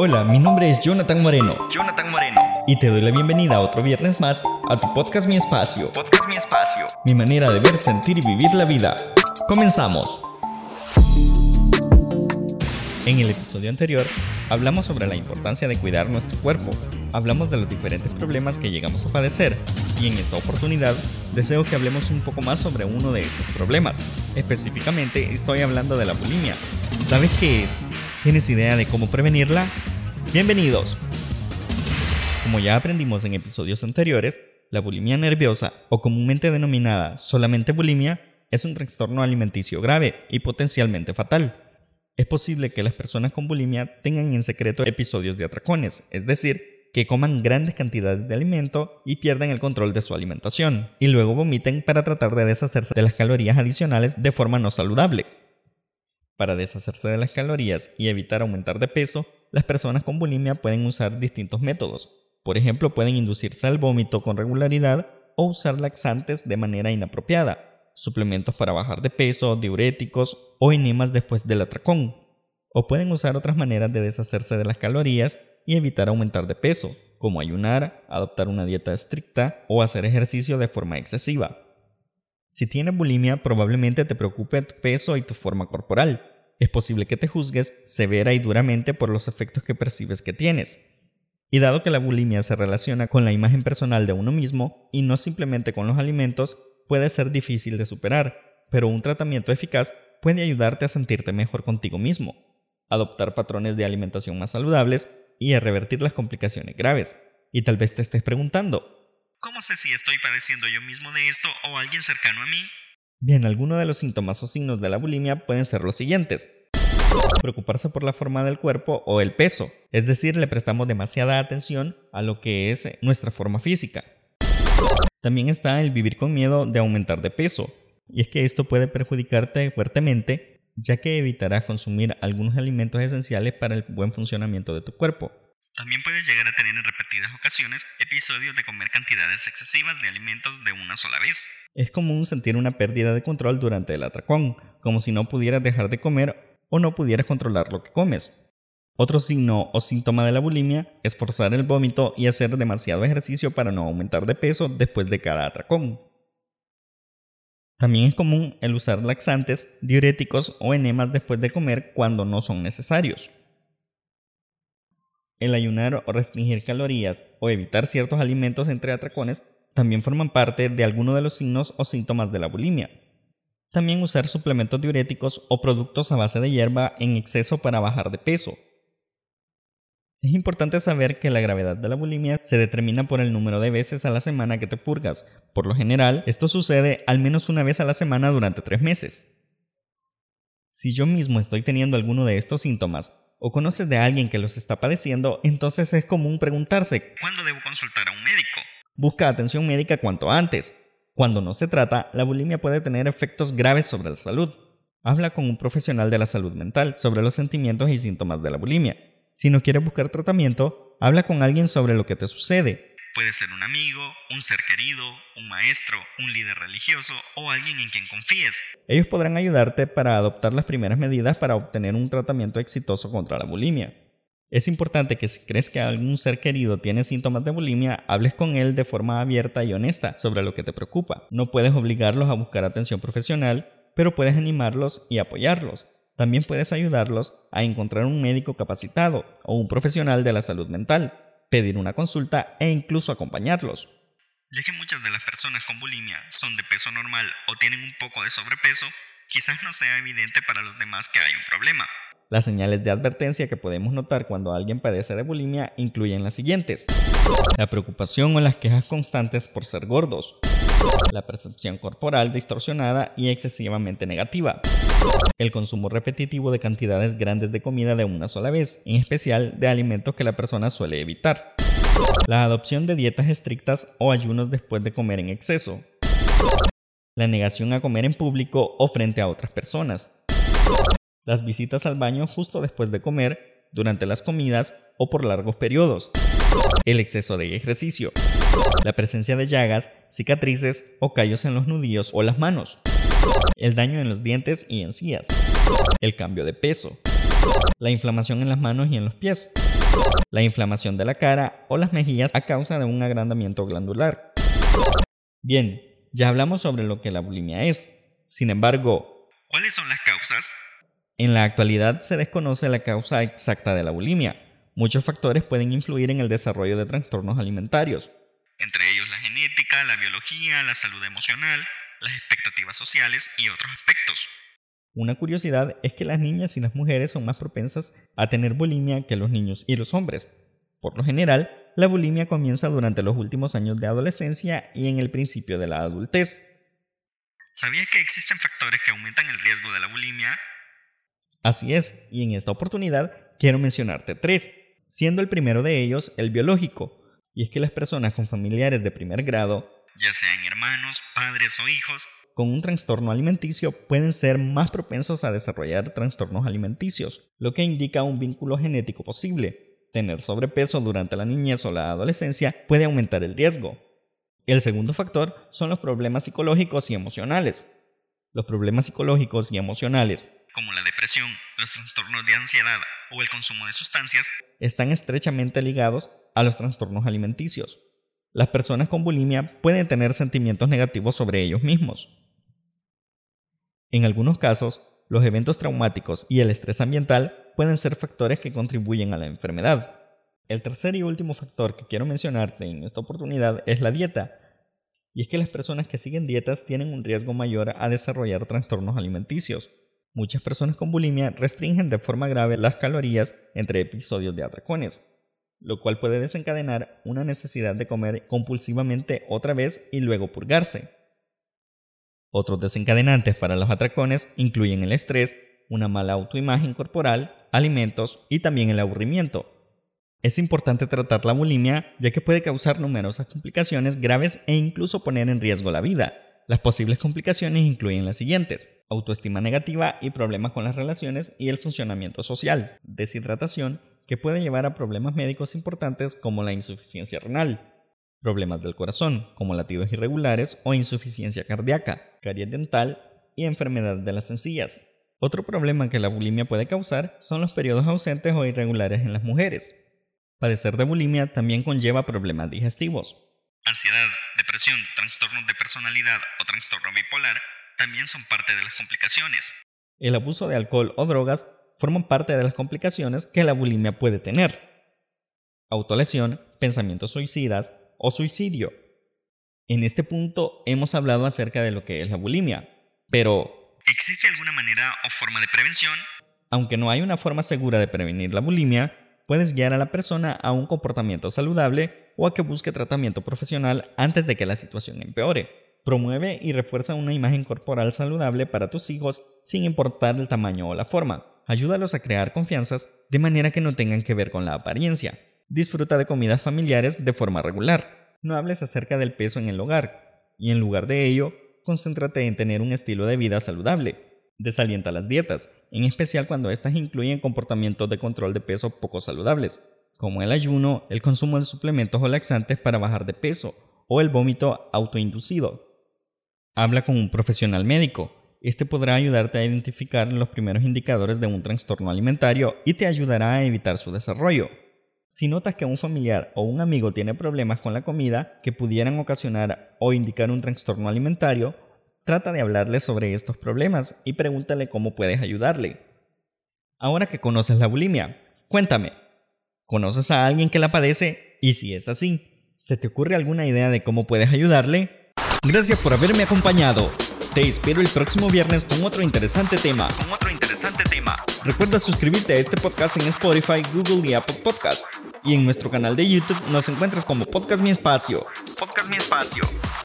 Hola, mi nombre es Jonathan Moreno. Jonathan Moreno. Y te doy la bienvenida otro viernes más a tu podcast Mi Espacio. Podcast Mi Espacio. Mi manera de ver, sentir y vivir la vida. Comenzamos. En el episodio anterior hablamos sobre la importancia de cuidar nuestro cuerpo. Hablamos de los diferentes problemas que llegamos a padecer y en esta oportunidad deseo que hablemos un poco más sobre uno de estos problemas. Específicamente estoy hablando de la bulimia. ¿Sabes qué es? ¿Tienes idea de cómo prevenirla? Bienvenidos. Como ya aprendimos en episodios anteriores, la bulimia nerviosa, o comúnmente denominada solamente bulimia, es un trastorno alimenticio grave y potencialmente fatal. Es posible que las personas con bulimia tengan en secreto episodios de atracones, es decir, que coman grandes cantidades de alimento y pierdan el control de su alimentación, y luego vomiten para tratar de deshacerse de las calorías adicionales de forma no saludable. Para deshacerse de las calorías y evitar aumentar de peso, las personas con bulimia pueden usar distintos métodos. Por ejemplo, pueden inducirse al vómito con regularidad o usar laxantes de manera inapropiada, suplementos para bajar de peso, diuréticos o enemas después del atracón. O pueden usar otras maneras de deshacerse de las calorías y evitar aumentar de peso, como ayunar, adoptar una dieta estricta o hacer ejercicio de forma excesiva. Si tienes bulimia, probablemente te preocupe tu peso y tu forma corporal, es posible que te juzgues severa y duramente por los efectos que percibes que tienes. Y dado que la bulimia se relaciona con la imagen personal de uno mismo y no simplemente con los alimentos, puede ser difícil de superar, pero un tratamiento eficaz puede ayudarte a sentirte mejor contigo mismo, adoptar patrones de alimentación más saludables y a revertir las complicaciones graves. Y tal vez te estés preguntando, ¿cómo sé si estoy padeciendo yo mismo de esto o alguien cercano a mí? Bien, algunos de los síntomas o signos de la bulimia pueden ser los siguientes. Preocuparse por la forma del cuerpo o el peso, es decir, le prestamos demasiada atención a lo que es nuestra forma física. También está el vivir con miedo de aumentar de peso, y es que esto puede perjudicarte fuertemente ya que evitarás consumir algunos alimentos esenciales para el buen funcionamiento de tu cuerpo. También puedes llegar a tener en repetidas ocasiones episodios de comer cantidades excesivas de alimentos de una sola vez. Es común sentir una pérdida de control durante el atracón, como si no pudieras dejar de comer o no pudieras controlar lo que comes. Otro signo o síntoma de la bulimia es forzar el vómito y hacer demasiado ejercicio para no aumentar de peso después de cada atracón. También es común el usar laxantes, diuréticos o enemas después de comer cuando no son necesarios. El ayunar o restringir calorías o evitar ciertos alimentos entre atracones también forman parte de algunos de los signos o síntomas de la bulimia. También usar suplementos diuréticos o productos a base de hierba en exceso para bajar de peso. Es importante saber que la gravedad de la bulimia se determina por el número de veces a la semana que te purgas. Por lo general, esto sucede al menos una vez a la semana durante tres meses. Si yo mismo estoy teniendo alguno de estos síntomas o conoces de alguien que los está padeciendo, entonces es común preguntarse, ¿cuándo debo consultar a un médico? Busca atención médica cuanto antes. Cuando no se trata, la bulimia puede tener efectos graves sobre la salud. Habla con un profesional de la salud mental sobre los sentimientos y síntomas de la bulimia. Si no quieres buscar tratamiento, habla con alguien sobre lo que te sucede Puede ser un amigo, un ser querido, un maestro, un líder religioso o alguien en quien confíes. Ellos podrán ayudarte para adoptar las primeras medidas para obtener un tratamiento exitoso contra la bulimia. Es importante que si crees que algún ser querido tiene síntomas de bulimia, hables con él de forma abierta y honesta sobre lo que te preocupa. No puedes obligarlos a buscar atención profesional, pero puedes animarlos y apoyarlos. También puedes ayudarlos a encontrar un médico capacitado o un profesional de la salud mental pedir una consulta e incluso acompañarlos. Ya que muchas de las personas con bulimia son de peso normal o tienen un poco de sobrepeso, quizás no sea evidente para los demás que hay un problema. Las señales de advertencia que podemos notar cuando alguien padece de bulimia incluyen las siguientes. La preocupación o las quejas constantes por ser gordos. La percepción corporal distorsionada y excesivamente negativa. El consumo repetitivo de cantidades grandes de comida de una sola vez, en especial de alimentos que la persona suele evitar. La adopción de dietas estrictas o ayunos después de comer en exceso. La negación a comer en público o frente a otras personas. Las visitas al baño justo después de comer, durante las comidas o por largos periodos. El exceso de ejercicio. La presencia de llagas, cicatrices o callos en los nudillos o las manos. El daño en los dientes y encías. El cambio de peso. la inflamación en las manos y en los pies, la inflamación de la cara o las mejillas a causa de un agrandamiento glandular. Bien, ya hablamos sobre lo que la bulimia es. Sin embargo, ¿cuáles son las causas? En la actualidad se desconoce la causa exacta de la bulimia. Muchos factores pueden influir en el desarrollo de trastornos alimentarios. Entre ellos la genética, la biología, la salud emocional, las expectativas sociales y otros aspectos. Una curiosidad es que las niñas y las mujeres son más propensas a tener bulimia que los niños y los hombres. Por lo general, la bulimia comienza durante los últimos años de adolescencia y en el principio de la adultez. ¿Sabías que existen factores que aumentan el riesgo de la bulimia? Así es, y en esta oportunidad quiero mencionarte tres, siendo el primero de ellos el biológico, y es que las personas con familiares de primer grado, ya sean hermanos, padres o hijos, con un trastorno alimenticio pueden ser más propensos a desarrollar trastornos alimenticios, lo que indica un vínculo genético posible. Tener sobrepeso durante la niñez o la adolescencia puede aumentar el riesgo. El segundo factor son los problemas psicológicos y emocionales. Los problemas psicológicos y emocionales, como la depresión, los trastornos de ansiedad o el consumo de sustancias, están estrechamente ligados a los trastornos alimenticios. Las personas con bulimia pueden tener sentimientos negativos sobre ellos mismos, en algunos casos, los eventos traumáticos y el estrés ambiental pueden ser factores que contribuyen a la enfermedad. El tercer y último factor que quiero mencionarte en esta oportunidad es la dieta. Y es que las personas que siguen dietas tienen un riesgo mayor a desarrollar trastornos alimenticios. Muchas personas con bulimia restringen de forma grave las calorías entre episodios de atracones, lo cual puede desencadenar una necesidad de comer compulsivamente otra vez y luego purgarse. Otros desencadenantes para los atracones incluyen el estrés, una mala autoimagen corporal, alimentos y también el aburrimiento. Es importante tratar la bulimia ya que puede causar numerosas complicaciones graves e incluso poner en riesgo la vida. Las posibles complicaciones incluyen las siguientes, autoestima negativa y problemas con las relaciones y el funcionamiento social, deshidratación, que puede llevar a problemas médicos importantes como la insuficiencia renal, problemas del corazón, como latidos irregulares o insuficiencia cardíaca, caries dental y enfermedad de las encías. Otro problema que la bulimia puede causar son los periodos ausentes o irregulares en las mujeres. Padecer de bulimia también conlleva problemas digestivos. Ansiedad, depresión, trastornos de personalidad o trastorno bipolar también son parte de las complicaciones. El abuso de alcohol o drogas forman parte de las complicaciones que la bulimia puede tener. Autolesión, pensamientos suicidas, o suicidio. En este punto hemos hablado acerca de lo que es la bulimia, pero... ¿Existe alguna manera o forma de prevención? Aunque no hay una forma segura de prevenir la bulimia, puedes guiar a la persona a un comportamiento saludable o a que busque tratamiento profesional antes de que la situación empeore. Promueve y refuerza una imagen corporal saludable para tus hijos sin importar el tamaño o la forma. Ayúdalos a crear confianzas de manera que no tengan que ver con la apariencia. Disfruta de comidas familiares de forma regular. No hables acerca del peso en el hogar. Y en lugar de ello, concéntrate en tener un estilo de vida saludable. Desalienta las dietas, en especial cuando éstas incluyen comportamientos de control de peso poco saludables, como el ayuno, el consumo de suplementos o laxantes para bajar de peso, o el vómito autoinducido. Habla con un profesional médico. Este podrá ayudarte a identificar los primeros indicadores de un trastorno alimentario y te ayudará a evitar su desarrollo. Si notas que un familiar o un amigo tiene problemas con la comida que pudieran ocasionar o indicar un trastorno alimentario, trata de hablarle sobre estos problemas y pregúntale cómo puedes ayudarle. Ahora que conoces la bulimia, cuéntame, ¿conoces a alguien que la padece? Y si es así, ¿se te ocurre alguna idea de cómo puedes ayudarle? Gracias por haberme acompañado. Te espero el próximo viernes con otro interesante tema. Recuerda suscribirte a este podcast en Spotify, Google y Apple Podcast. Y en nuestro canal de YouTube nos encuentras como Podcast Mi Espacio. Podcast Mi Espacio.